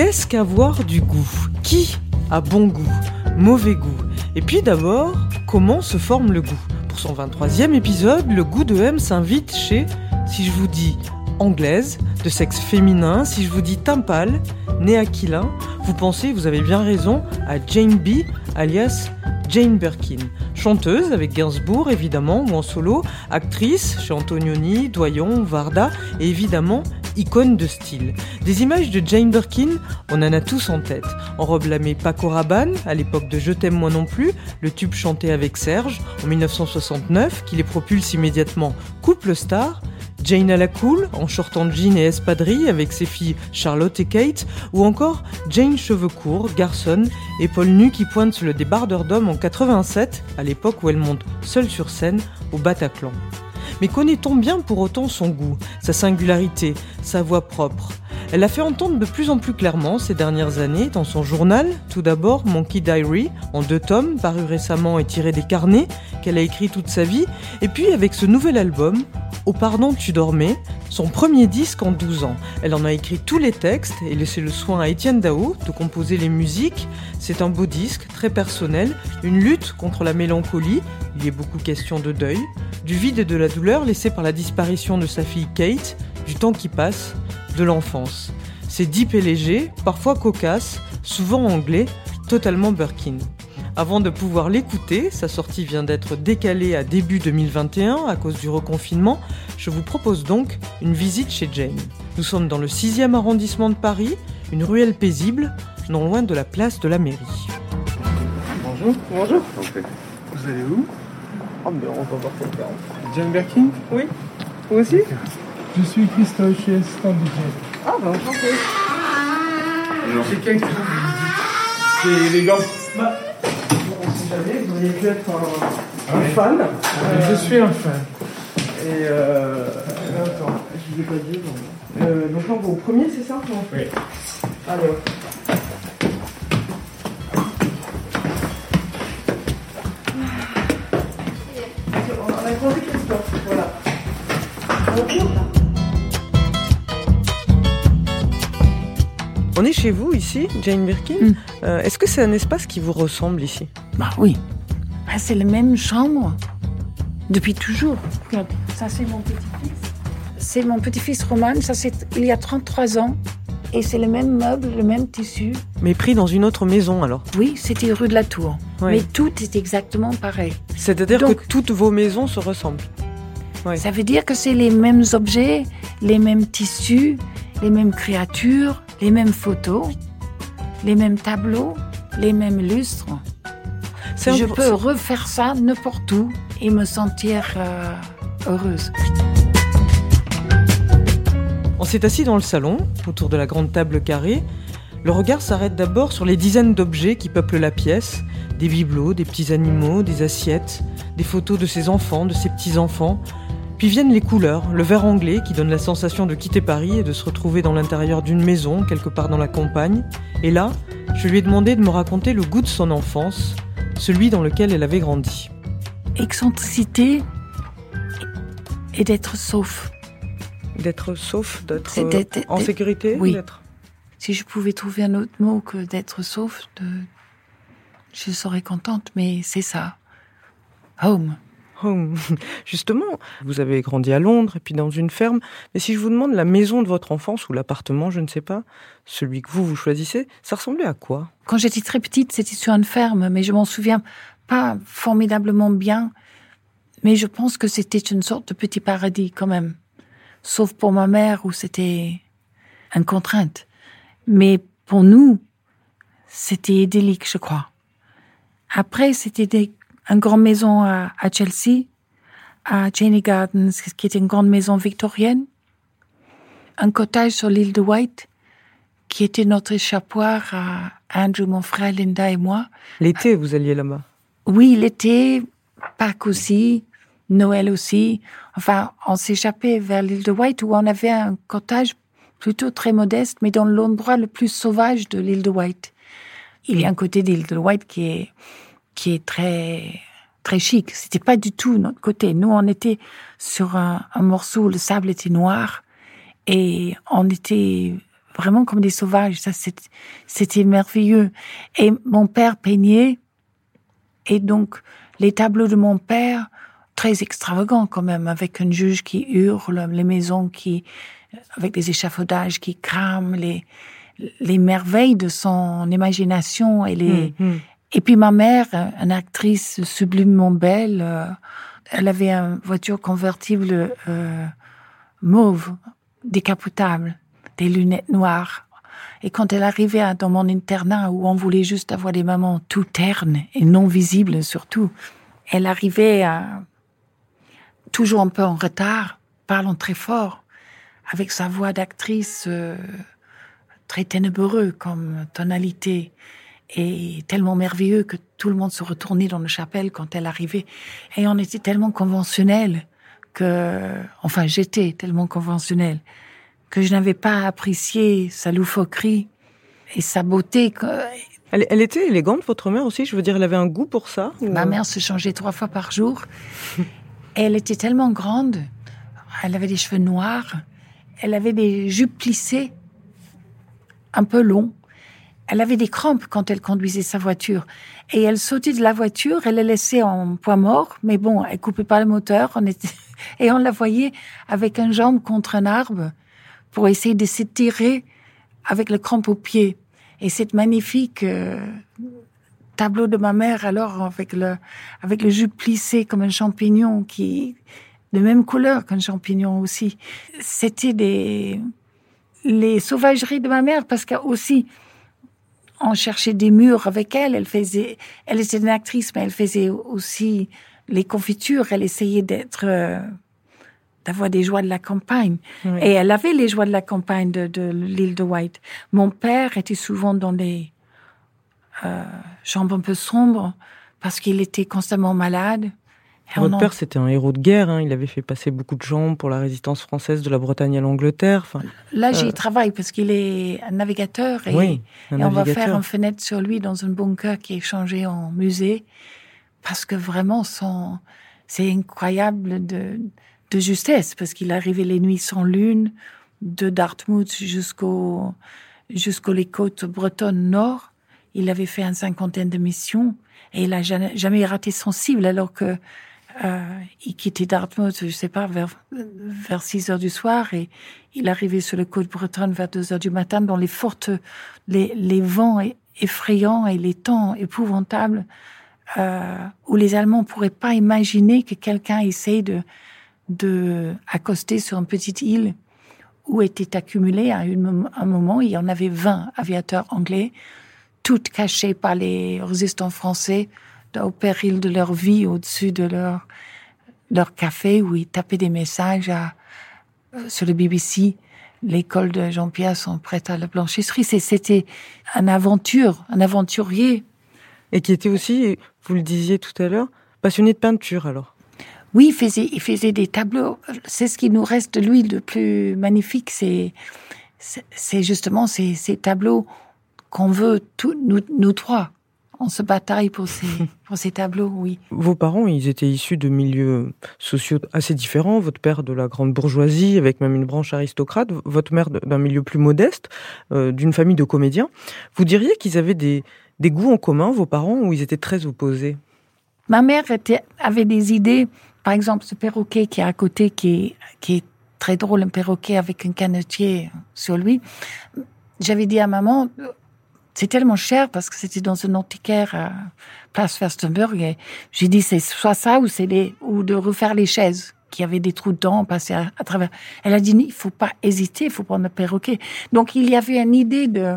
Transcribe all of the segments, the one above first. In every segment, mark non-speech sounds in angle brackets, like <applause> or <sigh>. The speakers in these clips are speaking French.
Qu'est-ce qu'avoir du goût? Qui a bon goût? Mauvais goût? Et puis d'abord, comment se forme le goût? Pour son 23e épisode, le goût de M s'invite chez, si je vous dis anglaise, de sexe féminin, si je vous dis timpale, né aquilin, vous pensez, vous avez bien raison, à Jane B, alias Jane Birkin. Chanteuse avec Gainsbourg évidemment, ou en solo, actrice chez Antonioni, Doyon, Varda, et évidemment icône de style. Des images de Jane Birkin, on en a tous en tête. En robe lamée Paco Rabanne, à l'époque de Je t'aime moi non plus, le tube chanté avec Serge en 1969, qui les propulse immédiatement couple star, Jane à la cool, en short en jean et espadrille avec ses filles Charlotte et Kate, ou encore Jane cheveux courts, garçonne, épaules nues qui pointent sur le débardeur d'hommes en 87, à l'époque où elle monte seule sur scène au Bataclan. Mais connaît-on bien pour autant son goût, sa singularité, sa voix propre? Elle l'a fait entendre de plus en plus clairement ces dernières années dans son journal, tout d'abord Monkey Diary, en deux tomes, paru récemment et tiré des carnets qu'elle a écrit toute sa vie, et puis avec ce nouvel album, Au pardon tu dormais, son premier disque en 12 ans. Elle en a écrit tous les textes et laissé le soin à Étienne Dao de composer les musiques. C'est un beau disque, très personnel, une lutte contre la mélancolie, il y est beaucoup question de deuil, du vide et de la douleur laissée par la disparition de sa fille Kate, du temps qui passe, de l'enfance. C'est deep et léger, parfois cocasse, souvent anglais, totalement Birkin. Avant de pouvoir l'écouter, sa sortie vient d'être décalée à début 2021 à cause du reconfinement, je vous propose donc une visite chez Jane. Nous sommes dans le 6e arrondissement de Paris, une ruelle paisible, non loin de la place de la mairie. Bonjour. Bonjour. Vous allez où? Oh mais on va voir quelqu'un. Jane Birkin? Oui Vous aussi? Je suis Christophe, je suis assistant. Ah bah enchanté. C'est quelqu'un C'est élégant. Bah, on sait jamais, vous auriez pu être un, un Ouais. fan. Je suis un fan. Et euh, Attends. je vous ai pas dit. donc. Euh, donc là, on va au premier, c'est ça Oui. Alors. On a croisé Christophe, voilà. Bonjour. On est chez vous ici, Jane Birkin. Mm. Euh, Est-ce que c'est un espace qui vous ressemble ici? Bah oui. Bah, c'est la même chambre depuis toujours. Ça c'est mon petit-fils. C'est mon petit-fils Roman, ça c'est il y a 33 ans. Et c'est le même meuble, le même tissu. Mais pris dans une autre maison alors? Oui, c'était rue de la Tour. Oui. Mais tout est exactement pareil. C'est-à-dire que toutes vos maisons se ressemblent Oui. Ça veut dire que c'est les mêmes objets, les mêmes tissus, les mêmes créatures, les mêmes photos, les mêmes tableaux, les mêmes lustres. Je peu- peux refaire ça n'importe où et me sentir euh, heureuse. On s'est assis dans le salon, autour de la grande table carrée. Le regard s'arrête d'abord sur les dizaines d'objets qui peuplent la pièce. Des bibelots, des petits animaux, des assiettes, des photos de ses enfants, de ses petits-enfants. Puis viennent les couleurs, le vert anglais qui donne la sensation de quitter Paris et de se retrouver dans l'intérieur d'une maison, quelque part dans la campagne. Et là, je lui ai demandé de me raconter le goût de son enfance, celui dans lequel elle avait grandi. Excentricité et d'être sauf. D'être sauf, d'être euh, en sécurité oui. d'être- Si je pouvais trouver un autre mot que d'être sauf, de... je serais contente, mais c'est ça. Home. Home. <laughs> Justement, vous avez grandi à Londres et puis dans une ferme. Mais si je vous demande la maison de votre enfance ou l'appartement, je ne sais pas, celui que vous vous choisissez, ça ressemblait à quoi? Quand j'étais très petite, c'était sur une ferme, mais je m'en souviens pas formidablement bien. Mais je pense que c'était une sorte de petit paradis quand même. Sauf pour ma mère où c'était une contrainte. Mais pour nous, c'était idyllique, je crois. Après, c'était une grande maison à, à Chelsea, à Cheney Gardens, qui était une grande maison victorienne. Un cottage sur l'île de White, qui était notre échappoir à Andrew, mon frère, Linda et moi. L'été, vous alliez là-bas? Oui, l'été, Pâques aussi, Noël aussi. Enfin, on s'échappait vers l'île de White où on avait un cottage plutôt très modeste, mais dans l'endroit le plus sauvage de l'île de White. Il y a un côté de l'île de White qui est, qui est très, très chic. C'était pas du tout notre côté. Nous, on était sur un, morceau où le sable était noir et on était vraiment comme des sauvages. Ça, c'était merveilleux. Et mon père peignait, et donc les tableaux de mon père, très extravagants quand même, avec un juge qui hurle, les maisons qui, avec des échafaudages qui crament, les, les merveilles de son imagination et les, Hum, hum. Et puis ma mère, une actrice sublimement belle, euh, elle avait une voiture convertible euh, mauve, décapotable, des lunettes noires. Et quand elle arrivait dans mon internat où on voulait juste avoir des mamans tout ternes et non visibles surtout, elle arrivait toujours un peu en retard, parlant très fort, avec sa voix d'actrice euh, très ténébreux comme tonalité et tellement merveilleux que tout le monde se retournait dans la chapelle quand elle arrivait. Et on était tellement conventionnels que, enfin, j'étais tellement conventionnelle que je n'avais pas apprécié sa loufoquerie et sa beauté. Elle, elle était élégante, votre mère aussi Je veux dire, elle avait un goût pour ça ou- Ma mère se changeait trois fois par jour. Et <laughs> elle était tellement grande. Elle avait des cheveux noirs. Elle avait des jupes plissées, un peu longs. Elle avait des crampes quand elle conduisait sa voiture. Et elle sautait de la voiture, elle la laissait en poids mort, mais bon, elle coupait pas le moteur. On était... <laughs> Et on la voyait avec un jambe contre un arbre pour essayer de s'étirer avec le crampe au pied. Et cette magnifique euh, tableau de ma mère, alors avec le, avec le jupe plissé comme un champignon qui, de même couleur qu'un champignon aussi. C'était des, les sauvageries de ma mère parce qu'aussi, on cherchait des murs avec elle. Elle faisait, elle était une actrice, mais elle faisait aussi les confitures. Elle essayait d'être, euh, d'avoir des joies de la campagne. Oui. Et elle avait les joies de la campagne de, de l'île de White. Mon père était souvent dans des euh, chambres un peu sombres parce qu'il était constamment malade. On Votre père, c'était un héros de guerre. hein. Il avait fait passer beaucoup de gens pour la résistance française de la Bretagne à l'Angleterre. Enfin, Là, j'y Euh, travaille parce qu'il est un navigateur et, oui, un et on va faire une fenêtre sur lui dans un bunker qui est changé en musée parce que vraiment, son, c'est incroyable de, de justesse parce qu'il arrivait les nuits sans lune de Dartmouth jusqu'au jusqu'aux les côtes bretonnes nord. Il avait fait une cinquantaine de missions et il a jamais, jamais raté son cible alors que euh, il quittait Dartmouth, je sais pas, vers, vers 6 heures du soir et il arrivait sur le côte bretonne vers 2 heures du matin dans les fortes, les, les vents effrayants et les temps épouvantables euh, où les Allemands pourraient pas imaginer que quelqu'un essaye de, de accoster sur une petite île où étaient accumulés à une- un moment, il y en avait 20 aviateurs anglais, toutes cachées par les résistants français, au péril de leur vie au-dessus de leur, leur café où ils tapaient des messages à, euh, sur le BBC. L'école de Jean-Pierre sont prêtes à la blanchisserie. C'était une aventure, un aventurier. Et qui était aussi, vous le disiez tout à l'heure, passionné de peinture alors. Oui, il faisait, il faisait des tableaux. C'est ce qui nous reste de lui de plus magnifique. C'est, c'est- justement ces, ces tableaux qu'on veut, tous, nous, nous trois. On se bataille pour ces, <laughs> pour ces tableaux, oui. Vos parents, ils étaient issus de milieux sociaux assez différents. Votre père de la grande bourgeoisie, avec même une branche aristocrate. Votre mère d'un milieu plus modeste, euh, d'une famille de comédiens. Vous diriez qu'ils avaient des, des goûts en commun, vos parents, ou ils étaient très opposés? Ma mère était, avait des idées, par exemple, ce perroquet qui est à côté, qui est, qui est très drôle, un perroquet avec un canetier sur lui. J'avais dit à maman, c'est tellement cher parce que c'était dans un antiquaire à Place Verstenberg et j'ai dit c'est soit ça ou c'est les, ou de refaire les chaises qui avaient des trous dedans, passer à, à travers. Elle a dit, il faut pas hésiter, il faut prendre le perroquet. Donc il y avait une idée de,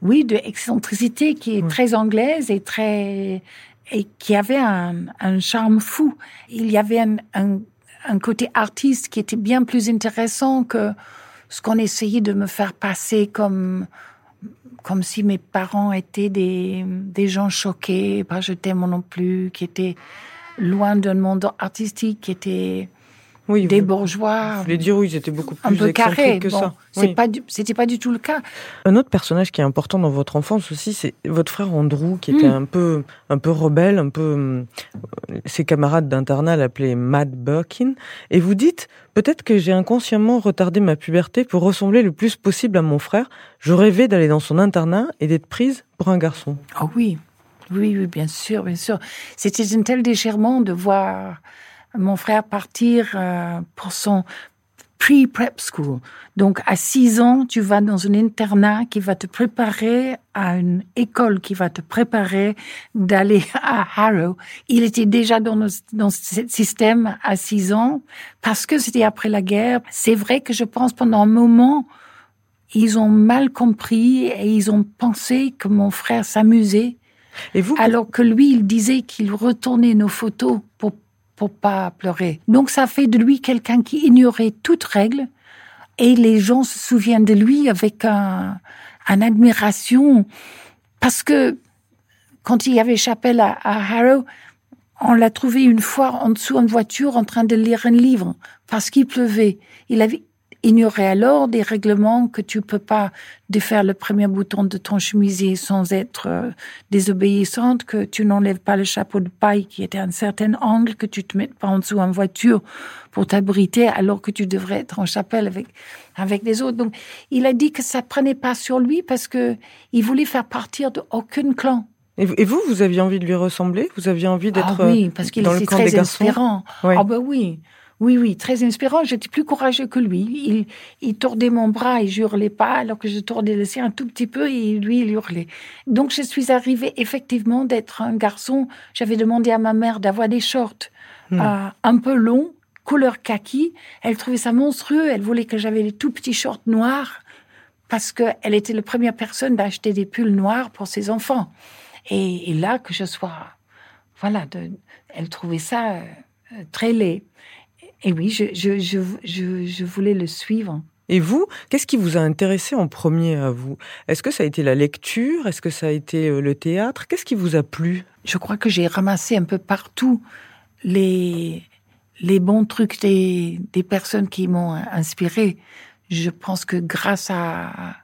oui, de excentricité qui est très anglaise et très et qui avait un, un charme fou. Il y avait un, un, un côté artiste qui était bien plus intéressant que ce qu'on essayait de me faire passer comme comme si mes parents étaient des, gens choqués, pas jetés moi non plus, qui étaient loin d'un monde artistique, qui étaient Oui, des vous- bourgeois, Je voulais dire oui, ils étaient beaucoup un plus peu carrés. que Bon, ça. c'est pas du- c'était pas du tout le cas. Un autre personnage qui est important dans votre enfance aussi, c'est votre frère Andrew, qui était Mm. un peu, un peu rebelle, un peu. hum, Ses camarades d'internat l'appelaient Mad Birkin. Et vous dites, peut-être que j'ai inconsciemment retardé ma puberté pour ressembler le plus possible à mon frère. Je rêvais d'aller dans son internat et d'être prise pour un garçon. Ah oui, oui, oui, bien sûr, bien sûr. C'était un tel déchirement de voir mon frère partir euh, pour son pre-prep school. Donc, à six ans, tu vas dans un internat qui va te préparer à une école qui va te préparer d'aller <laughs> à Harrow. Il était déjà dans, dans ce système à six ans parce que c'était après la guerre. C'est vrai que je pense pendant un moment, ils ont mal compris et ils ont pensé que mon frère s'amusait, Et vous, alors que lui, il disait qu'il retournait nos photos pour pas pleurer. Donc ça fait de lui quelqu'un qui ignorait toute règle et les gens se souviennent de lui avec un, un admiration parce que quand il y avait chapelle à, à Harrow, on l'a trouvé une fois en dessous en voiture en train de lire un livre parce qu'il pleuvait. Il avait ignoré alors des règlements que tu peux pas défaire le premier bouton de ton chemisier sans être euh, désobéissante, que tu n'enlèves pas le chapeau de paille qui était à un certain angle, que tu te mettes pas en dessous en voiture pour t'abriter alors que tu devrais être en chapelle avec avec les autres. Donc il a dit que ça prenait pas sur lui parce que il voulait faire partir de aucun clan. et vous, vous, aviez envie de lui ressembler? Vous aviez envie d'être Ah oui, euh, parce qu'il dans le était très garçons? inspirant. Ah ben oui, oui, oui, très inspirant. J'étais plus courageux que lui. Il, il tordait mon bras et je hurlais pas, alors que je tordais le sien un tout petit peu et lui, il hurlait. Donc je suis arrivée effectivement d'être un garçon. J'avais demandé à ma mère d'avoir des shorts Hmm. euh, un peu longs, couleur kaki. Elle trouvait ça monstrueux. Elle voulait que j'avais les tout petits shorts noirs parce qu'elle était la première personne d'acheter des pulls noirs pour ses enfants. Et, et là, que je sois... Voilà, de- elle trouvait ça euh, très laid. Et oui, je, je, je, je, je voulais le suivre. Et vous, qu'est-ce qui vous a intéressé en premier à vous? Est-ce que ça a été la lecture? Est-ce que ça a été euh, le théâtre? Qu'est-ce qui vous a plu? Je crois que j'ai ramassé un peu partout les, les bons trucs des, des personnes qui m'ont inspiré. Je pense que grâce à,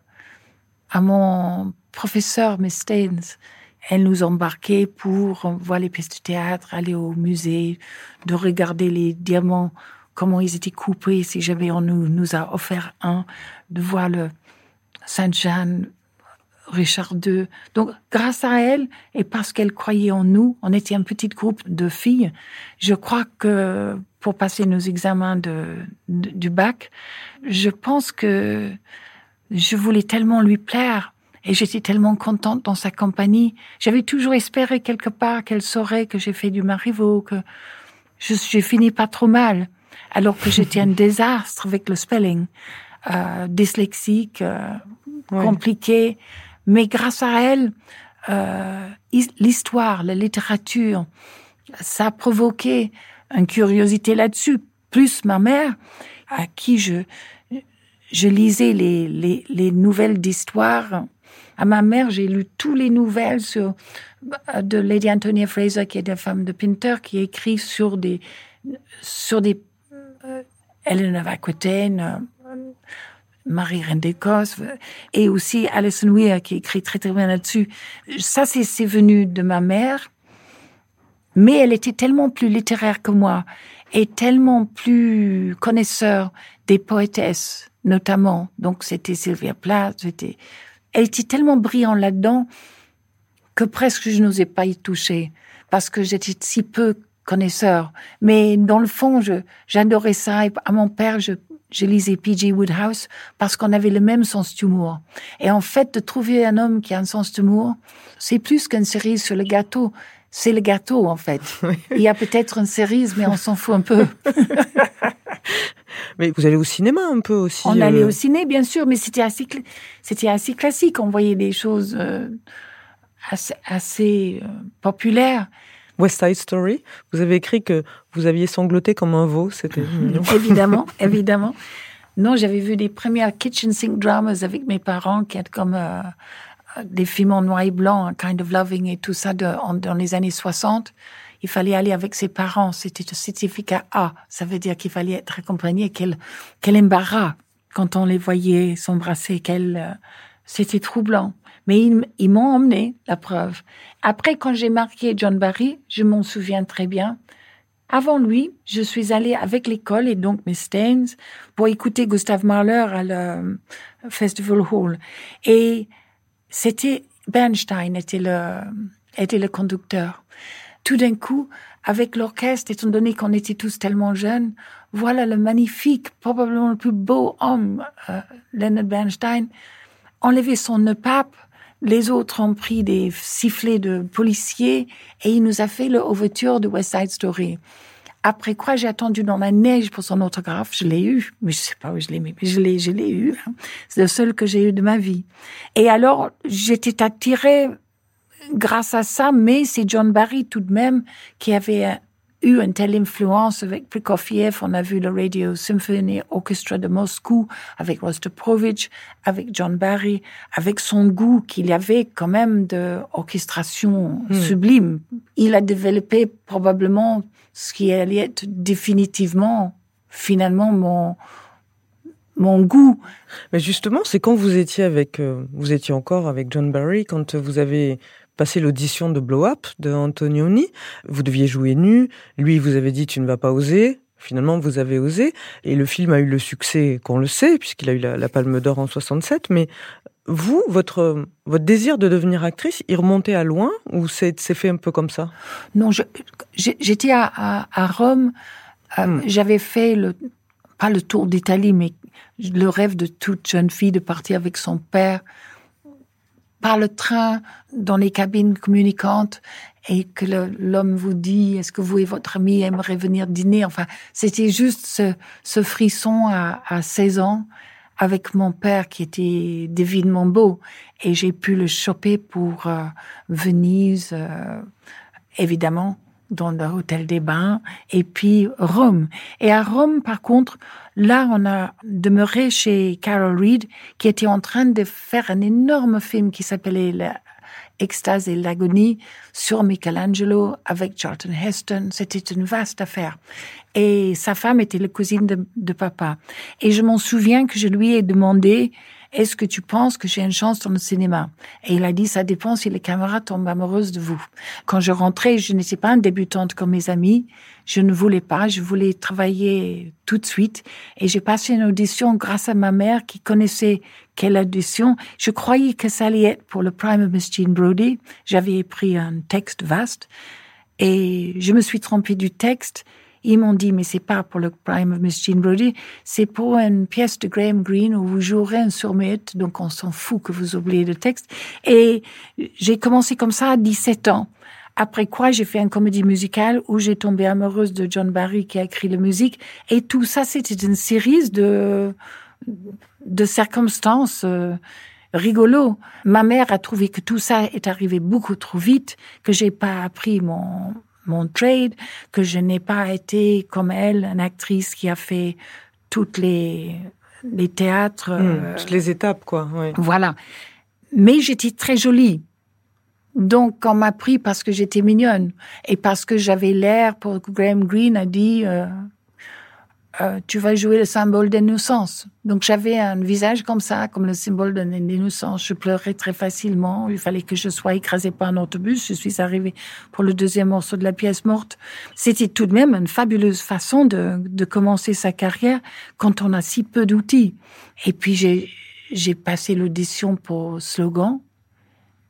à mon professeur, Miss Staines, elle nous embarquait pour voir les pièces de théâtre, aller au musée, de regarder les diamants, comment ils étaient coupés, si jamais on nous, nous a offert un, de voir le Saint-Jean, Richard II. Donc, grâce à elle, et parce qu'elle croyait en nous, on était un petit groupe de filles. Je crois que pour passer nos examens de- du bac, je pense que je voulais tellement lui plaire et j'étais tellement contente dans sa compagnie. J'avais toujours espéré quelque part qu'elle saurait que j'ai fait du Marivaux, que je- j'ai fini pas trop mal, alors que j'étais un <laughs> désastre avec le spelling, euh, dyslexique, euh, Ouais. compliqué. Mais grâce à elle, euh, is- l'histoire, la littérature, ça a provoqué une curiosité là-dessus. Plus ma mère, à qui je, je lisais les, les, les nouvelles d'histoire. À ma mère, j'ai lu tous les nouvelles sur, de Lady Antonia Fraser, qui est la femme de Pinter, qui écrit sur des, sur des, euh, Helen of Aquitaine, euh, Marie Reine d'Écosse, et aussi Alison Weir, qui écrit très très bien là-dessus. Ça, c'est, c'est venu de ma mère. Mais elle était tellement plus littéraire que moi et tellement plus connaisseur des poétesses, notamment. Donc, c'était Sylvia Plath, c'était, elle était tellement brillante là-dedans que presque je n'osais pas y toucher parce que j'étais si peu connaisseur. Mais dans le fond, je, j'adorais ça. Et à mon père, je, je lisais P.G. Woodhouse parce qu'on avait le même sens d'humour. Et en fait, de trouver un homme qui a un sens d'humour, c'est plus qu'une cerise sur le gâteau. C'est le gâteau, en fait. <laughs> Il y a peut-être une cerise, mais on s'en fout un peu. <laughs> <laughs> Mais vous allez au cinéma un peu aussi. On euh, allait au ciné, bien sûr, mais c'était assez, cl- c'était assez classique. On voyait des choses euh, assez, assez euh, populaires. West Side Story. Vous avez écrit que vous aviez sangloté comme un veau. C'était <laughs> mignon. évidemment, <laughs> évidemment. Non, j'avais vu des premières kitchen sink dramas avec mes parents qui étaient comme euh, des films en noir et blanc, un kind of loving et tout ça de, en- dans les années 60. Il fallait aller avec ses parents. C'était un certificat A. Ça veut dire qu'il fallait être accompagné. Quel, quel embarras quand on les voyait s'embrasser. Quel, euh, c'était troublant. Mais ils, ils m'ont emmené, la preuve. Après, quand j'ai marqué John Barry, je m'en souviens très bien. Avant lui, je suis allée avec l'école et donc Miss Staines pour écouter Gustav Mahler à le Festival Hall. Et c'était Bernstein était le, était le conducteur. Tout d'un coup, avec l'orchestre, étant donné qu'on était tous tellement jeunes, voilà le magnifique, probablement le plus beau homme, euh, Leonard Bernstein, enlevé son nœud pape. Les autres ont pris des sifflets de policiers et il nous a fait le ouverture de West Side Story. Après quoi, j'ai attendu dans la neige pour son autographe. Je l'ai eu, mais je sais pas où je l'ai mis, mais je l'ai, je l'ai eu. hein. C'est le seul que j'ai eu de ma vie. Et alors, j'étais attirée grâce à ça, mais c'est John Barry tout de même qui avait euh, eu une telle influence avec Prokofiev. On a vu le Radio Symphony Orchestra de Moscou avec Rostroprovich, avec John Barry, avec son goût qu'il avait quand même de orchestration sublime. Il a développé probablement ce qui allait être définitivement, finalement, mon, mon goût. Mais justement, c'est quand vous étiez avec, euh, vous étiez encore avec John Barry, quand vous avez passé l'audition de Blow Up de Antonioni, vous deviez jouer nu, lui vous avez dit tu ne vas pas oser, finalement vous avez osé, et le film a eu le succès qu'on le sait, puisqu'il a eu la, la Palme d'Or en 67, mais vous, votre, votre désir de devenir actrice, il remontait à loin, ou c'est fait un peu comme ça? Non, j'étais à, à, à Rome. euh, Hmm. J'avais fait le pas le tour d'Italie, mais le rêve de toute jeune fille de partir avec son père par le train dans les cabines communicantes et que l'homme vous dit est-ce que vous et votre ami aimeraient venir dîner? Enfin c'était juste ce, ce frisson à, à 16 ans avec mon père qui était divinement beau et j'ai pu le choper pour euh, Venise euh, évidemment dans le hôtel des bains et puis Rome et à Rome par contre là on a demeuré chez Carol Reed qui était en train de faire un énorme film qui s'appelait la Extase et l'agonie sur Michelangelo avec Charlton Heston. C'était une vaste affaire. Et sa femme était la cousine de papa. Et je m'en souviens que je lui ai demandé est-ce que tu penses que j'ai une chance dans le cinéma? Et il a dit, ça dépend si les caméras tombent amoureuses de vous. Quand je rentrais, je n'étais pas une débutante comme mes amis. Je ne voulais pas, je voulais travailler tout de suite. Et j'ai passé une audition grâce à ma mère qui connaissait quelle audition. Je croyais que ça allait être pour le Prime of Miss Jean Brody. J'avais pris un texte vaste. Et je me suis trompée du texte. Ils m'ont dit, mais c'est pas pour le Prime of Miss Jean Brody, c'est pour une pièce de Graham Greene où vous jouerez un surmute, donc on s'en fout que vous oubliez le texte. Et j'ai commencé comme ça à 17 ans. Après quoi, j'ai fait une comédie musicale où j'ai tombé amoureuse de John Barry qui a écrit la musique. Et tout ça, c'était une série de, de circonstances euh, rigolo. Ma mère a trouvé que tout ça est arrivé beaucoup trop vite, que j'ai pas appris mon, mon trade, que je n'ai pas été comme elle, une actrice qui a fait toutes les, les théâtres. euh, Hmm, Toutes les étapes, quoi. voilà. Mais j'étais très jolie. Donc, on m'a pris parce que j'étais mignonne et parce que j'avais l'air, pour Graham Greene a dit, euh, euh, tu vas jouer le symbole d'innocence. Donc, j'avais un visage comme ça, comme le symbole de l'innocence. Je pleurais très facilement. Il fallait que je sois écrasée par un autobus. Je suis arrivée pour le deuxième morceau de la pièce morte. C'était tout de même une fabuleuse façon de, commencer sa carrière quand on a si peu d'outils. Et puis, j'ai passé l'audition pour Slogan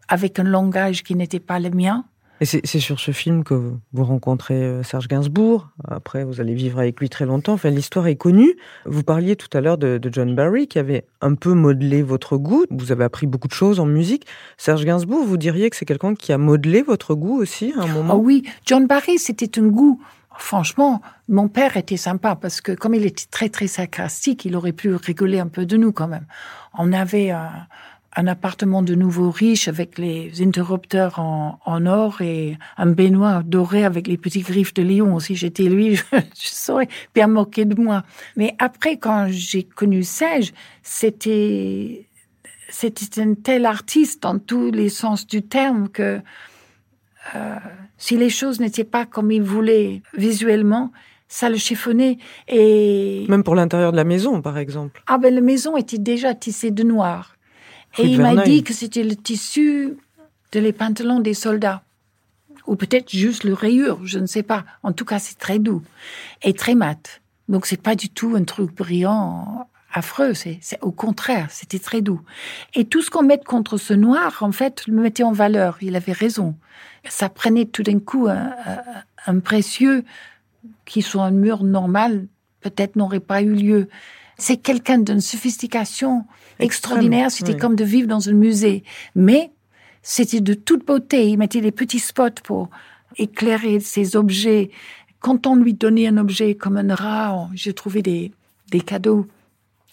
avec un langage qui n'était pas le mien. Et c'est sur ce film que vous rencontrez euh, Serge Gainsbourg. Après, vous allez vivre avec lui très longtemps. Enfin, l'histoire est connue. Vous parliez tout à l'heure de, John Barry qui avait un peu modelé votre goût. Vous avez appris beaucoup de choses en musique. Serge Gainsbourg, vous diriez que c'est quelqu'un qui a modelé votre goût aussi à un moment? Oh oui, John Barry, c'était un goût. Franchement, mon père était sympa parce que comme il était très très sarcastique, il aurait pu rigoler un peu de nous quand même. On avait un, un appartement de nouveau riche avec les interrupteurs en, en, or et un baignoire doré avec les petits griffes de lion. Si j'étais lui, <laughs> je, je, serais bien moqué de moi. Mais après, quand j'ai connu Serge, c'était c'était un tel artiste dans tous les sens du terme que euh, si les choses n'étaient pas comme il voulait visuellement, ça le chiffonnait. Et même pour l'intérieur de la maison, par exemple. Ah ben la maison était déjà tissée de noir. Et il m'a dit que c'était le tissu de les pantalons des soldats. Ou peut-être juste le rayure, je ne sais pas. En tout cas, c'est très doux et très mat. Donc c'est pas du tout un truc brillant, affreux. C'est au contraire, c'était très doux. Et tout ce qu'on met contre ce noir, en fait, le mettait en valeur. Il avait raison. Ça prenait tout d'un coup un, un, précieux qui sur un mur normal peut-être n'aurait pas eu lieu. C'est quelqu'un d'une sophistication extraordinaire. C'était comme de vivre dans un musée. Mais c'était de toute beauté. Il mettait des petits spots pour éclairer ses objets. Quand on lui donnait un objet comme un rat, j'ai trouvé des, des cadeaux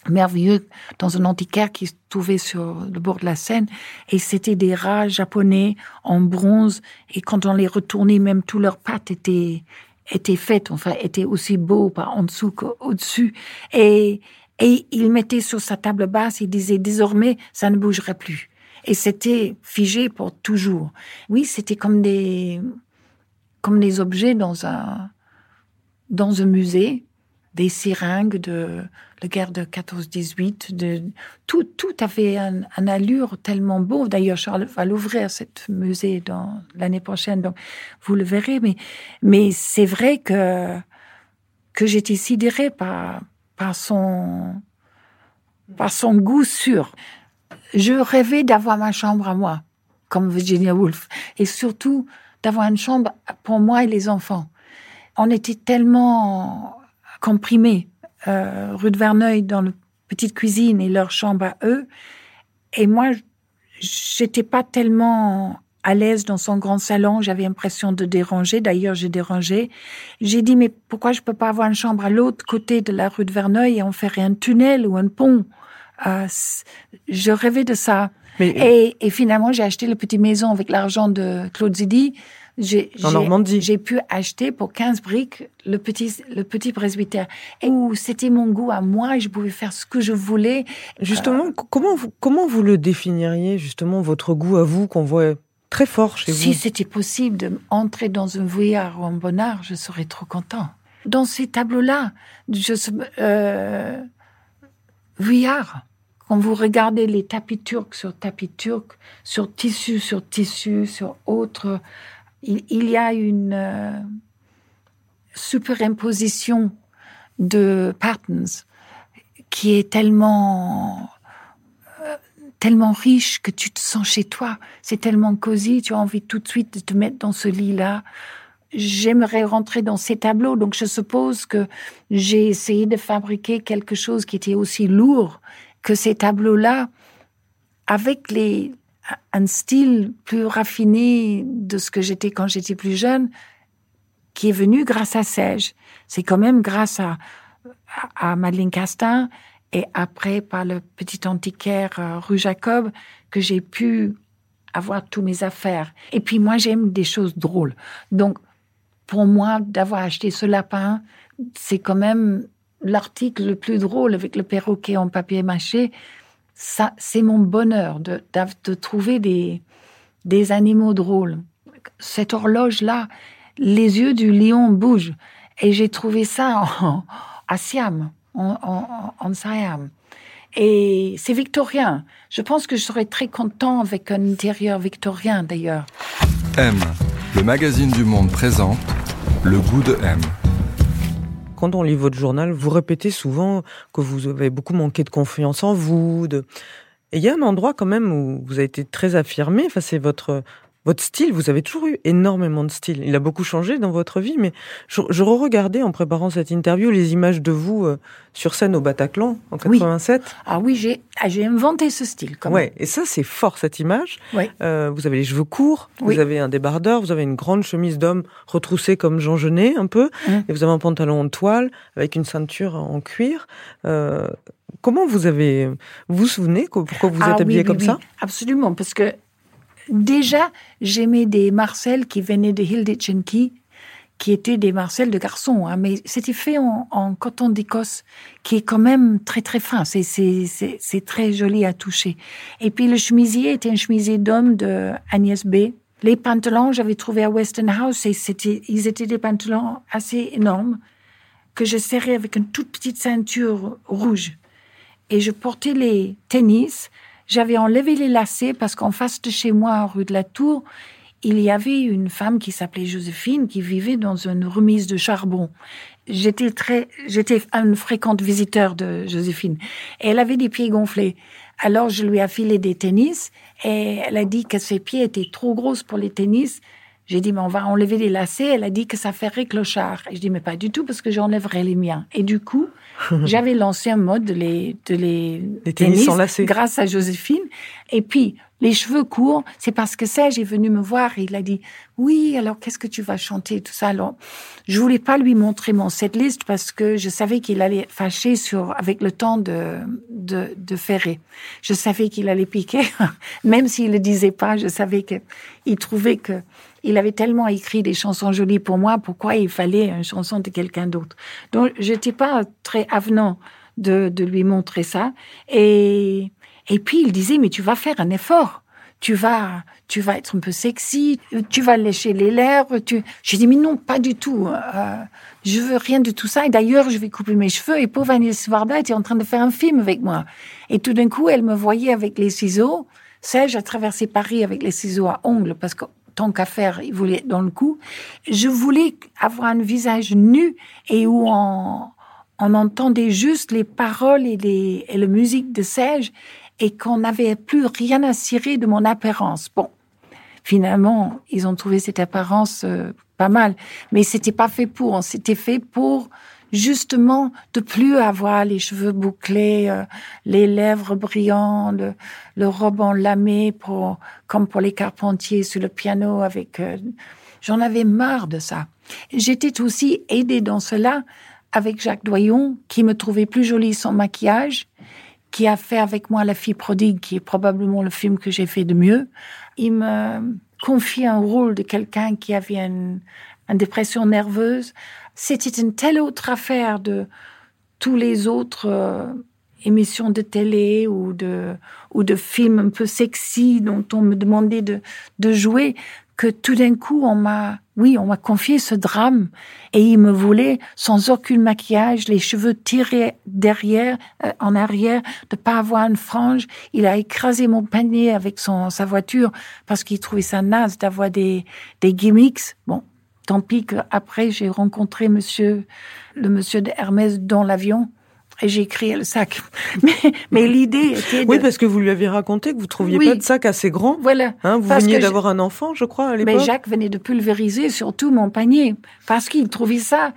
merveilleux dans un antiquaire qui se trouvait sur le bord de la Seine et c'était des rats japonais en bronze et quand on les retournait même tous leurs pattes étaient étaient faites enfin étaient aussi beaux par en dessous qu'au-dessus et et il mettait sur sa table basse, il disait désormais, ça ne bougerait plus. Et c'était figé pour toujours. Oui, c'était comme des, comme des objets dans un, dans un musée, des seringues de la guerre de 14-18, de, tout, avait un, allure tellement beau. D'ailleurs, Charles va l'ouvrir, cet musée, dans l'année prochaine, donc vous le verrez. Mais, c'est vrai que, que j'étais sidérée par son, par son goût sûr. Je rêvais d'avoir ma chambre à moi, comme Virginia Woolf, et surtout d'avoir une chambre pour moi et les enfants. On était tellement comprimés, euh, rue de Verneuil, dans la petite cuisine et leur chambre à eux, et moi, j'étais pas tellement à l'aise dans son grand salon. J'avais l'impression de déranger. D'ailleurs, j'ai dérangé. J'ai dit, mais pourquoi je peux pas avoir une chambre à l'autre côté de la rue de Verneuil et on ferait un tunnel ou un pont? Euh, je rêvais de ça. Mais... Et, et, finalement, j'ai acheté la petite maison avec l'argent de Claude Zidi. J'ai, en Normandie. J'ai pu acheter pour 15 briques le petit, le petit presbytère. Et où c'était mon goût à moi et je pouvais faire ce que je voulais. Justement, euh... comment vous, comment vous le définiriez, justement, votre goût à vous qu'on voit très fort chez si vous? Si c'était possible d'entrer dans un Vuillard ou un Bonnard, je serais trop content. Dans ces tableaux-là, je, euh, Vuillard, quand vous regardez les tapis turcs sur tapis turcs, sur tissu sur tissu, sur autre, il, y a une euh, superimposition de patterns qui est tellement tellement riche que tu te sens chez toi. C'est tellement cosy, tu as envie tout de suite de te mettre dans ce lit-là. J'aimerais rentrer dans ces tableaux, donc je suppose que j'ai essayé de fabriquer quelque chose qui était aussi lourd que ces tableaux-là, avec les, un style plus raffiné de ce que j'étais quand j'étais plus jeune, qui est venu grâce à Serge. C'est quand même grâce à, à, à Madeleine Castin et après par le petit antiquaire euh, rue Jacob que j'ai pu avoir tous mes affaires. Et puis moi j'aime des choses drôles. Donc pour moi d'avoir acheté ce lapin, c'est quand même l'article le plus drôle avec le perroquet en papier mâché. C'est mon bonheur de, de, de trouver des, des animaux drôles. Cette horloge-là, les yeux du lion bougent. Et j'ai trouvé ça <laughs> en, à Siam en, en, en Siam. Et c'est victorien. Je pense que je serais très content avec un intérieur victorien d'ailleurs. M, le magazine du monde présente le goût de M. Quand on lit votre journal, vous répétez souvent que vous avez beaucoup manqué de confiance en vous. Et il y a un endroit quand même où vous avez été très affirmé. Enfin, c'est votre votre style, vous avez toujours eu énormément de style. Il a beaucoup changé dans votre vie, mais je, je re-regardais en préparant cette interview les images de vous euh, sur scène au Bataclan en 87. Oui. Ah oui, j'ai ah, j'ai inventé ce style. Quand ouais, même. et ça c'est fort cette image. Oui. Euh, vous avez les cheveux courts, oui. vous avez un débardeur, vous avez une grande chemise d'homme retroussée comme Jean Genet un peu, mmh. et vous avez un pantalon en toile avec une ceinture en cuir. Euh, comment vous avez, vous vous souvenez pourquoi vous Ah êtes oui, oui, comme oui, ça? Absolument, parce que déjà, j'aimais des Marcel qui venaient de Hilditchenki, qui étaient des Marcel de garçons, hein, mais c'était fait en, coton d'Écosse, qui est quand même très très fin. C'est très joli à toucher. Et puis le chemisier était un chemisier d'homme de Agnès B. Les pantalons, j'avais trouvé à Weston House, et c'était ils étaient des pantalons assez énormes que je serrais avec une toute petite ceinture rouge et je portais les tennis. J'avais enlevé les lacets parce qu'en face de chez moi, rue de la Tour, il y avait une femme qui s'appelait Joséphine qui vivait dans une remise de charbon. J'étais très, j'étais un fréquente visiteur de Joséphine. Et elle avait des pieds gonflés. Alors je lui ai filé des tennis et elle a dit que ses pieds étaient trop grosses pour les tennis. J'ai dit, mais on va enlever les lacets. Elle a dit que ça ferait clochard. Et je dis, mais pas du tout, parce que j'enlèverai les miens. Et du coup, <laughs> j'avais lancé un mode de les, de les, Les tennis lacets. grâce à Joséphine. Et puis, les cheveux courts, c'est parce que Serge est venu me voir et il a dit, oui, alors qu'est-ce que tu vas chanter, tout ça? Alors, je voulais pas lui montrer mon setlist parce que je savais qu'il allait fâcher sur, avec le temps de, de, de Ferré. Je savais qu'il allait piquer, <laughs> même s'il le disait pas, je savais que, il trouvait que, il avait tellement écrit des chansons jolies pour moi, pourquoi il fallait une chanson de quelqu'un d'autre? Donc, j'étais pas très avenant de, lui montrer ça. Et, et puis, il disait, mais tu vas faire un effort. Tu vas, tu vas être un peu sexy, tu vas lécher les lèvres. Tu... J'ai dit, mais non, pas du tout. Euh, je veux rien de tout ça. Et d'ailleurs, je vais couper mes cheveux. Et pauvre Agnès Varda était en train de faire un film avec moi. Et tout d'un coup, elle me voyait avec les ciseaux. Serge a traversé Paris avec les ciseaux à ongles parce que tant qu'à faire, il voulait dans le coup. Je voulais avoir un visage nu et où on, entendait juste les paroles et, la musique de Serge et qu'on n'avait plus rien à cirer de mon apparence. Bon, finalement, ils ont trouvé cette apparence euh, pas mal, mais c'était pas fait pour. C'était fait pour justement de plus avoir les cheveux bouclés, euh, les lèvres brillantes, le, le robe en lamé pour, comme pour les carpentiers sur le piano avec. euh, J'en avais marre de ça. J'étais aussi aidée dans cela avec Jacques Doyon, qui me trouvait plus jolie sans maquillage, qui a fait avec moi La fille prodigue, qui est probablement le film que j'ai fait de mieux. Il me confie un rôle de quelqu'un qui avait une, une dépression nerveuse. C'était une telle autre affaire de tous les autres euh, émissions de télé ou de, ou de films un peu sexy dont on me demandait de, de jouer que tout d'un coup, on m'a, oui, on m'a confié ce drame et il me voulait sans aucun maquillage, les cheveux tirés derrière, euh, en arrière, de pas avoir une frange. Il a écrasé mon panier avec son, sa voiture parce qu'il trouvait ça naze d'avoir des, des gimmicks. Bon, tant pis qu'après j'ai rencontré monsieur, le monsieur de Hermès dans l'avion et j'ai crié le sac. <laughs> Mais, mais l'idée était de... Oui, parce que vous lui aviez raconté que vous trouviez Oui. pas de sac assez grand. Voilà. Hein, vous Parce veniez je- d'avoir un enfant, je crois, à Mais l'époque. Jacques venait de pulvériser surtout mon panier parce qu'il trouvait ça.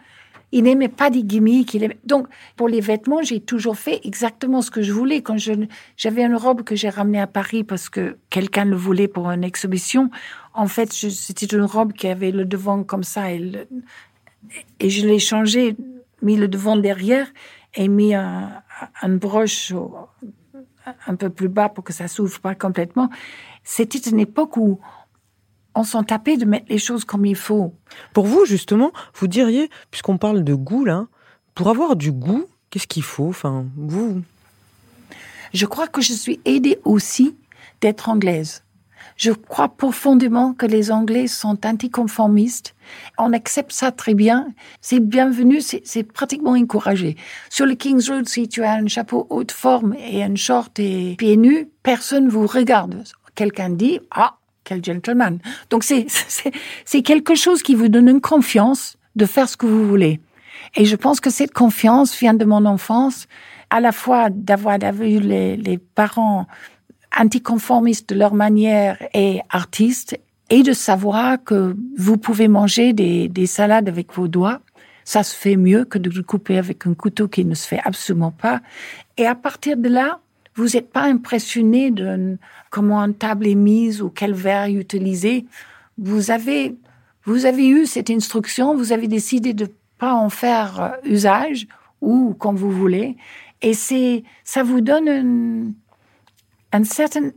Il n'aimait pas des gimmicks. aimait- Donc, pour les vêtements, j'ai toujours fait exactement ce que je voulais. Quand j'avais une robe que j'ai ramenée à Paris parce que quelqu'un le voulait pour une exhibition. En fait, c'était une robe qui avait le devant comme ça et, le- et je l'ai changé, mis le devant derrière et mis un, un broche un peu plus bas pour que ça s'ouvre pas complètement. C'était une époque où on s'en tapait de mettre les choses comme il faut. Pour vous, justement, vous diriez, puisqu'on parle de goût là, pour avoir du goût, qu'est-ce qu'il faut? Enfin, vous. Je crois que je suis aidée aussi d'être anglaise. Je crois profondément que les Anglais sont anticonformistes. On accepte ça très bien. C'est bienvenu, c'est c'est pratiquement encouragé. Sur le King's Road, si tu as un chapeau haute forme et un short et pieds nus, personne vous regarde. Quelqu'un dit, ah, quel gentleman. Donc c'est, quelque chose qui vous donne une confiance de faire ce que vous voulez. Et je pense que cette confiance vient de mon enfance, à la fois d'avoir les, les parents anticonformistes de leur manière et artistes, et de savoir que vous pouvez manger des, des salades avec vos doigts. Ça se fait mieux que de le couper avec un couteau qui ne se fait absolument pas. Et à partir de là, vous n'êtes pas impressionné de comment une table est mise ou quel verre utiliser. Vous avez, vous avez eu cette instruction, vous avez décidé de pas en faire euh, usage ou comme vous voulez. Et c'est, ça vous donne un, un certain,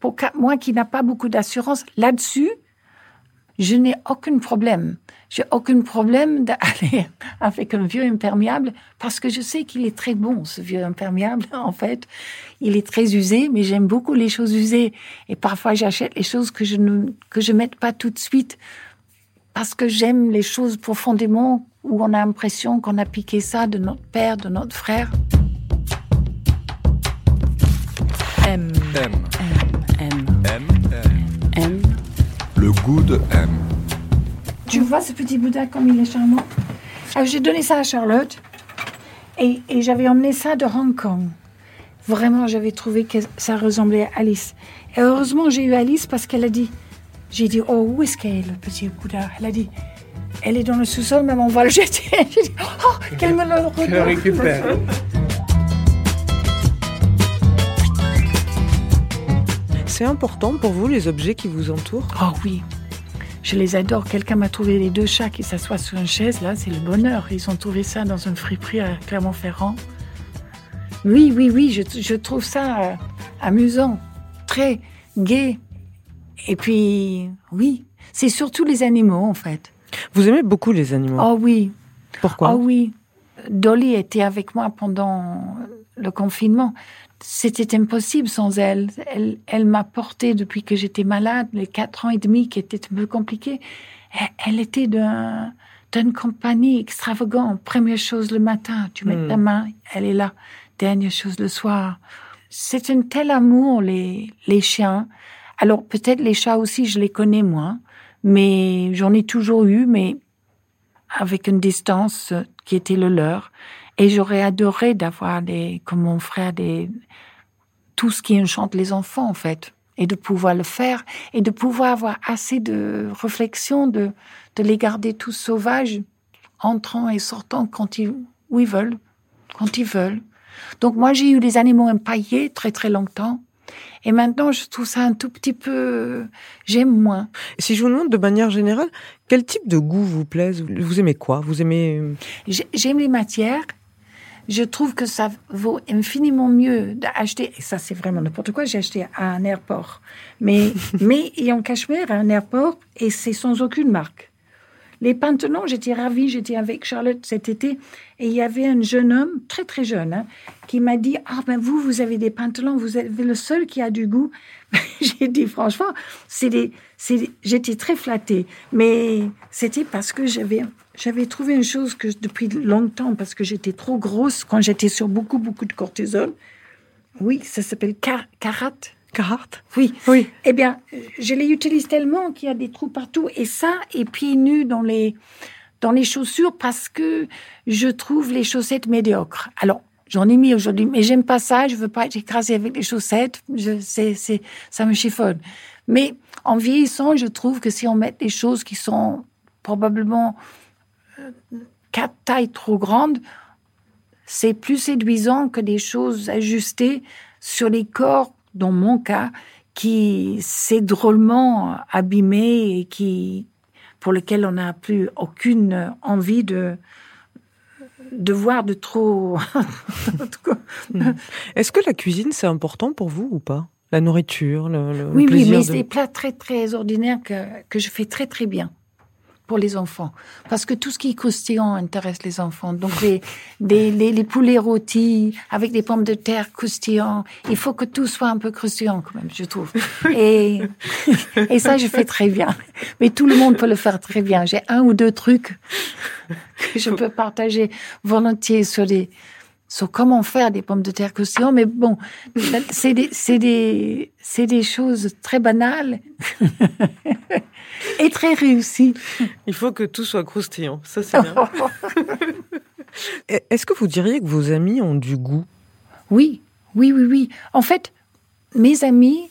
pour moi qui n'a pas beaucoup d'assurance là-dessus, je n'ai aucun problème. J'ai aucun problème d'aller <laughs> avec un vieux imperméable parce que je sais qu'il est très bon, ce vieux imperméable, <laughs> en fait. Il est très usé, mais j'aime beaucoup les choses usées. Et parfois, j'achète les choses que je ne, que je mette pas tout de suite parce que j'aime les choses profondément où on a l'impression qu'on a piqué ça de notre père, de notre frère. M. M. M. M. M. M. Le goût de M. Tu vois ce petit Bouddha comme il est charmant? Alors, J'ai donné ça à Charlotte et, et j'avais emmené ça de Hong Kong. Vraiment, j'avais trouvé que ça ressemblait à Alice. Et heureusement, j'ai eu Alice parce qu'elle a dit, j'ai dit, oh, où est-ce qu'elle est, le petit Bouddha? Elle a dit, elle est dans le sous-sol, mais on va le jeter. <laughs> J'ai dit, oh, qu'elle me le Je le redonne. récupère. C'est important pour vous les objets qui vous entourent? Oh oui, je les adore. Quelqu'un m'a trouvé les deux chats qui s'assoient sur une chaise. Là, c'est le bonheur. Ils ont trouvé ça dans une friperie à Clermont-Ferrand. Oui, oui, oui, je, je trouve ça euh, amusant, très gai. Et puis, oui, c'est surtout les animaux, en fait. Vous aimez beaucoup les animaux. Oh oui, Pourquoi? Oh oui. Dolly était avec moi pendant le confinement. C'était impossible sans elle. Elle, elle m'a porté depuis que j'étais malade, les quatre ans et demi qui étaient un peu compliqués. Elle, elle était d'un, d'une compagnie extravagante. Première chose le matin, tu mets Hmm. ta main, elle est là. Dernière chose le soir. C'est un tel amour, les, les chiens. Alors peut-être les chats aussi, je les connais moins, mais j'en ai toujours eu, mais avec une distance qui était le leur. Et j'aurais adoré d'avoir des, comme mon frère, des, tout ce qui enchante les enfants, en fait. Et de pouvoir le faire. Et de pouvoir avoir assez de réflexion, de, de les garder tous sauvages, entrant et sortant quand ils, où ils veulent, quand ils veulent. Donc moi, j'ai eu des animaux empaillés très très longtemps. Et maintenant, je trouve ça un tout petit peu, j'aime moins. Si je vous demande de manière générale, quel type de goût vous plaise Vous aimez quoi? Vous aimez euh, J'ai- J'aime les matières. Je trouve que ça vaut infiniment mieux d'acheter, et ça c'est vraiment n'importe quoi, j'ai acheté à un aéroport. Mais, <laughs> mais et en Cachemire, à un aéroport, et c'est sans aucune marque. Les pantalons, j'étais ravie, j'étais avec Charlotte cet été, et il y avait un jeune homme, très très jeune, hein, qui m'a dit, ah ben vous, vous avez des pantalons, vous êtes le seul qui a du goût. <laughs> J'ai dit, franchement, c'est des, c'est des- j'étais très flattée, mais c'était parce que j'avais, j'avais trouvé une chose que depuis longtemps, parce que j'étais trop grosse quand j'étais sur beaucoup, beaucoup de cortisol. Oui, ça s'appelle car, carat. carte Oui. Oui. Eh bien, je les utilise tellement qu'il y a des trous partout. Et ça, et pieds nus dans les, dans les chaussures parce que je trouve les chaussettes médiocres. Alors, j'en ai mis aujourd'hui, mais j'aime pas ça. Je veux pas être écrasée avec les chaussettes. Je, c'est, c'est, ça me chiffonne. Mais en vieillissant, je trouve que si on met des choses qui sont probablement quatre tailles trop grandes, c'est plus séduisant que des choses ajustées sur les corps, dans mon cas, qui s'est drôlement abîmé et qui, pour lequel on n'a plus aucune envie de, de voir de trop. <laughs> Est-ce que la cuisine c'est important pour vous ou pas? La nourriture, le, oui, oui, mais de- c'est des plats très, très ordinaires que, que je fais très, très bien pour les enfants. Parce que tout ce qui est croustillant intéresse les enfants. Donc, les, des, les, les poulets rôtis avec des pommes de terre croustillants, il faut que tout soit un peu croustillant quand même, je trouve. Et, et ça, je fais très bien. Mais tout le monde peut le faire très bien. J'ai un ou deux trucs que je peux partager volontiers sur les, sur comment faire des pommes de terre croustillantes. Mais bon, c'est des, c'est des, c'est des choses très banales <laughs> et très réussies. Il faut que tout soit croustillant. Ça c'est bien. <laughs> Est-ce que vous diriez que vos amis ont du goût? Oui, oui, oui, oui. En fait, mes amis,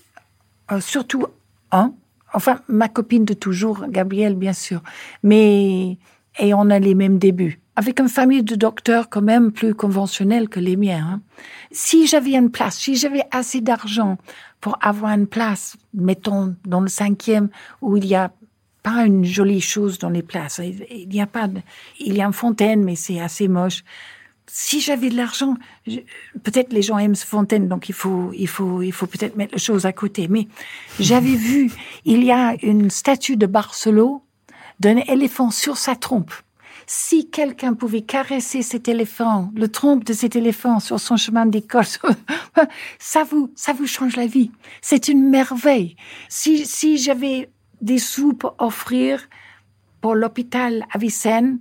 euh, surtout un, enfin ma copine de toujours, Gabrielle bien sûr, mais et on a les mêmes débuts. Avec une famille de docteurs quand même plus conventionnelle que les miens. hein. Si j'avais une place, si j'avais assez d'argent pour avoir une place, mettons dans le cinquième où il y a pas une jolie chose dans les places, il n'y a pas, de- il y a une fontaine mais c'est assez moche. si j'avais de l'argent, peut-être les gens aiment Fontaine, donc il faut, il faut, il faut peut-être mettre les choses à côté. Mais j'avais vu, il y a une statue de Barcelo d'un éléphant sur sa trompe. Si quelqu'un pouvait caresser cet éléphant, le trompe de cet éléphant sur son chemin d'école, <laughs> ça vous, ça vous change la vie. C'est une merveille. Si, si j'avais des sous pour offrir pour l'hôpital Avicenne,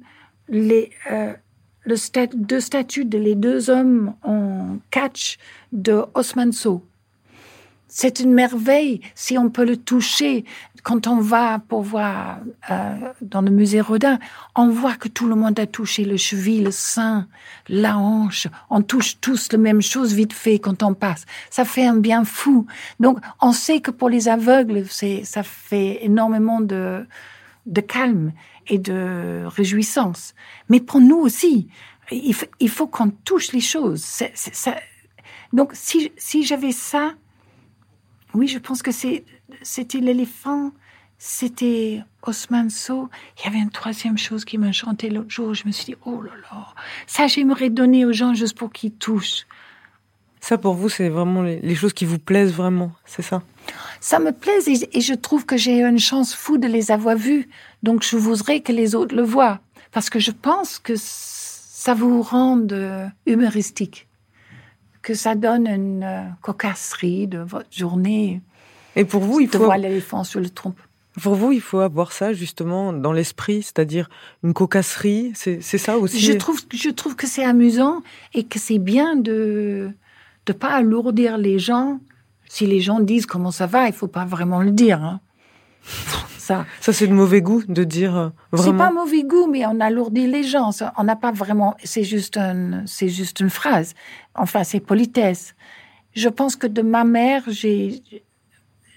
les, euh, deux statues de les deux hommes en catch de Osman Sow. C'est une merveille si on peut le toucher. Quand on va pour voir euh, dans le musée Rodin, on voit que tout le monde a touché le cheville, le sein, la hanche. On touche tous la même chose vite fait quand on passe. Ça fait un bien fou. Donc, on sait que pour les aveugles, c'est, ça fait énormément de, de calme et de réjouissance. Mais pour nous aussi, il, f- il faut qu'on touche les choses. C'est- c'est- ça- Donc, si, si j'avais ça, oui, je pense que c'était l'éléphant, c'était Osman Sow. Il y avait une troisième chose qui m'a chanté l'autre jour. Je me suis dit, oh là là, ça j'aimerais donner aux gens juste pour qu'ils touchent. Ça, pour vous, c'est vraiment les, les choses qui vous plaisent vraiment, c'est ça? Ça me plaît et, et je trouve que j'ai une chance fou de les avoir vus. Donc je voudrais que les autres le voient. Parce que je pense que ça vous rend euh, humoristique. Que ça donne une euh, cocasserie de votre journée Et pour vous, il faut, voir l'éléphant sur le trompe. pour vous, il faut avoir ça justement dans l'esprit, c'est-à-dire une cocasserie, c'est ça aussi? Je trouve, je trouve que c'est amusant et que c'est bien de de pas alourdir les gens. Si les gens disent comment ça va, il faut pas vraiment le dire. hein. Ça, Ça, c'est de mauvais goût de dire euh, c'est pas mauvais goût, mais on alourdit les gens. On n'a pas vraiment. C'est juste un, c'est juste une phrase. Enfin, c'est politesse. Je pense que de ma mère, j'ai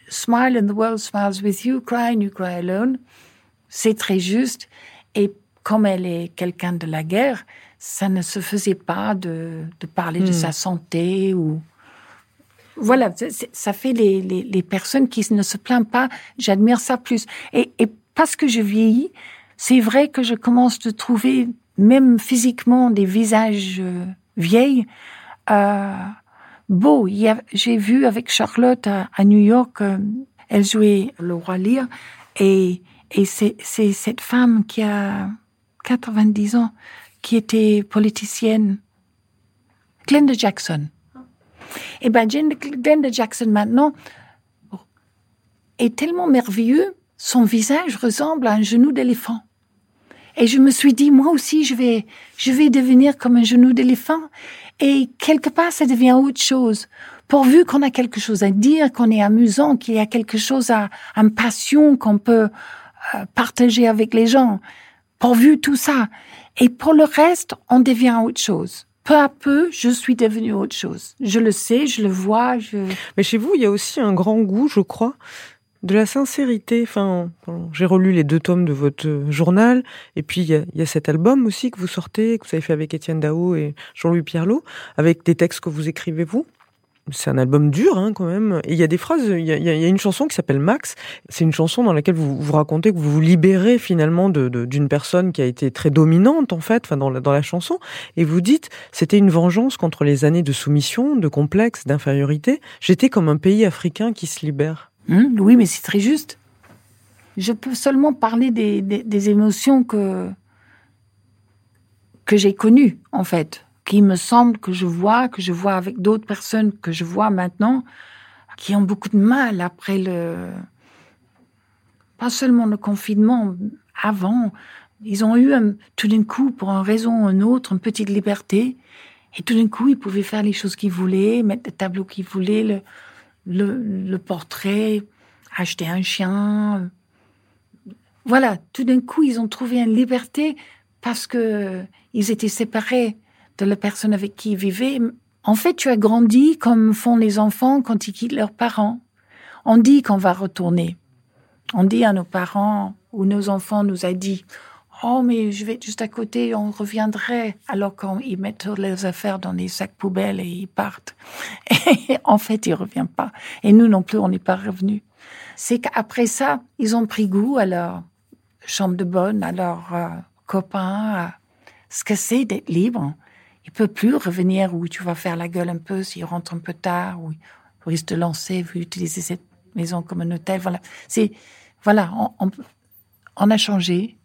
smile and the world smiles with you, cry and you cry alone. C'est très juste. Et comme elle est quelqu'un de la guerre, ça ne se faisait pas de, de parler de Hmm. sa santé ou. Voilà, ça fait les, les, les personnes qui ne se plaignent pas. J'admire ça plus. Et, et parce que je vieillis, c'est vrai que je commence de trouver, même physiquement, des visages euh, vieilles euh, a- J'ai vu avec Charlotte à, à New York, euh, elle jouait le roi Lear, et, et c'est cette femme qui a 90 ans, qui était politicienne, Glenda Jackson. Et ben Jen- Glenda Jackson maintenant est tellement merveilleux, son visage ressemble à un genou d'éléphant. Et je me suis dit, moi aussi, je vais, je vais devenir comme un genou d'éléphant. Et quelque part, ça devient autre chose. Pourvu qu'on a quelque chose à dire, qu'on est amusant, qu'il y a quelque chose à, une passion qu'on peut euh, partager avec les gens. Pourvu tout ça. Et pour le reste, on devient autre chose. Peu à peu, je suis devenue autre chose. Je le sais, je le vois, je... Mais chez vous, il y a aussi un grand goût, je crois, de la sincérité. Enfin, j'ai relu les deux tomes de votre journal, et puis il y, a, il y a cet album aussi que vous sortez, que vous avez fait avec Étienne Dao et Jean-Louis Pierlot, avec des textes que vous écrivez vous? C'est un album dur, hein, quand même. Il y a des phrases. Il y a, une chanson qui s'appelle Max. C'est une chanson dans laquelle vous vous racontez que vous vous libérez finalement d'une personne qui a été très dominante en fait, enfin dans la, chanson. Et vous dites, c'était une vengeance contre les années de soumission, de complexe, d'infériorité. J'étais comme un pays africain qui se libère. Hein, oui, mais c'est très juste. Je peux seulement parler des, des, des émotions que, que j'ai connues, en fait, qui me semble que je vois, que je vois avec d'autres personnes que je vois maintenant, qui ont beaucoup de mal après le. Pas seulement le confinement, avant. Ils ont eu tout d'un coup, pour une raison ou une autre, une petite liberté. Et tout d'un coup, ils pouvaient faire les choses qu'ils voulaient, mettre les tableaux qu'ils voulaient, le, le, le portrait, acheter un chien. Voilà, tout d'un coup, ils ont trouvé une liberté parce que ils étaient séparés de la personne avec qui ils vivaient. En fait, tu as grandi comme font les enfants quand ils quittent leurs parents. On dit qu'on va retourner. On dit à nos parents ou nos enfants nous a dit Oh, mais je vais juste à côté, on reviendrait. Alors qu'ils mettent leurs affaires dans les sacs poubelles et ils partent. <laughs> Et en fait, ils ne reviennent pas. Et nous non plus, on n'est pas revenus. C'est qu'après ça, ils ont pris goût à leur chambre de bonne, à leurs euh, copains, à ce que c'est d'être libre. Il peut plus revenir ou tu vas faire la gueule un peu s'il rentre un peu tard ou il risque de lancer, vous utiliser cette maison comme un hôtel. Voilà. C'est, voilà, on, on, a changé.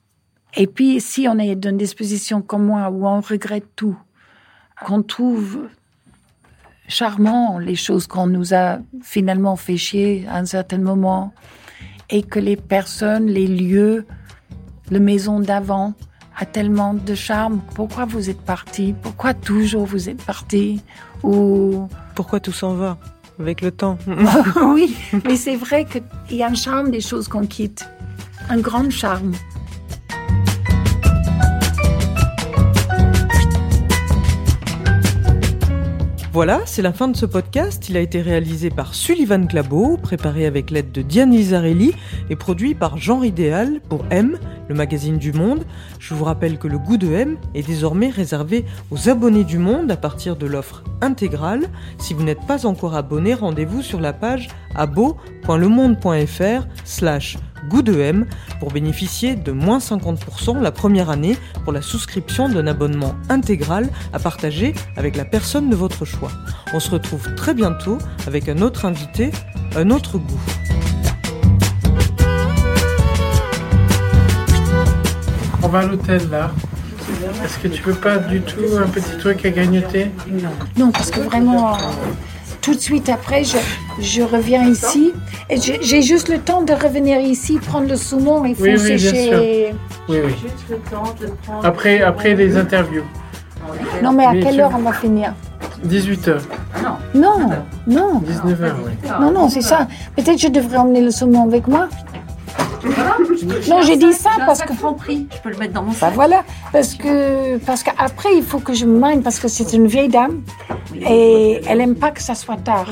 Et puis, si on est d'une disposition comme moi où on regrette tout, qu'on trouve charmant les choses qu'on nous a finalement fait chier à un certain moment et que les personnes, les lieux, la maison d'avant a tellement de charme. Pourquoi vous êtes parti? Pourquoi toujours vous êtes parti? Ou pourquoi tout s'en va avec le temps? <laughs> <laughs> Oui, mais c'est vrai qu'il y a un charme des choses qu'on quitte, un grand charme. Voilà, c'est la fin de ce podcast. Il a été réalisé par Sullivan Clabot, préparé avec l'aide de Diane Lizarelli et produit par Jean Idéal pour M, le magazine du Monde. Je vous rappelle que le goût de M est désormais réservé aux abonnés du Monde à partir de l'offre intégrale. Si vous n'êtes pas encore abonné, rendez-vous sur la page abo.lemonde.fr slash goût de M pour bénéficier de moins 50% la première année pour la souscription d'un abonnement intégral à partager avec la personne de votre choix. On se retrouve très bientôt avec un autre invité, un autre goût. On va à l'hôtel là. Est-ce que tu veux pas du tout un petit truc à grignoter? Non. Non, parce que vraiment, tout de suite après, je, je reviens ici. Et j'ai juste le temps de revenir ici, prendre le saumon et Oui, foncer oui, bien sûr. chez... Oui, oui. Juste le temps de prendre. Après, après les interviews. Non, mais à quelle heure on va finir 18h, Non, non, 19h, oui. non, non, c'est ça. Peut-être je devrais emmener le saumon avec moi. Non, j'ai dit ça parce que... compris. Je peux le mettre dans mon Bah sac. voilà, parce que parce qu'après il faut que je me mine parce que c'est une vieille dame et elle aime pas que ça soit tard.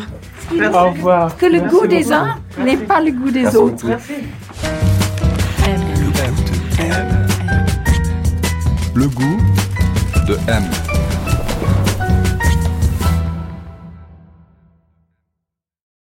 Au revoir. Que le Merci goût des uns n'est pas le goût des autres. Le goût de M.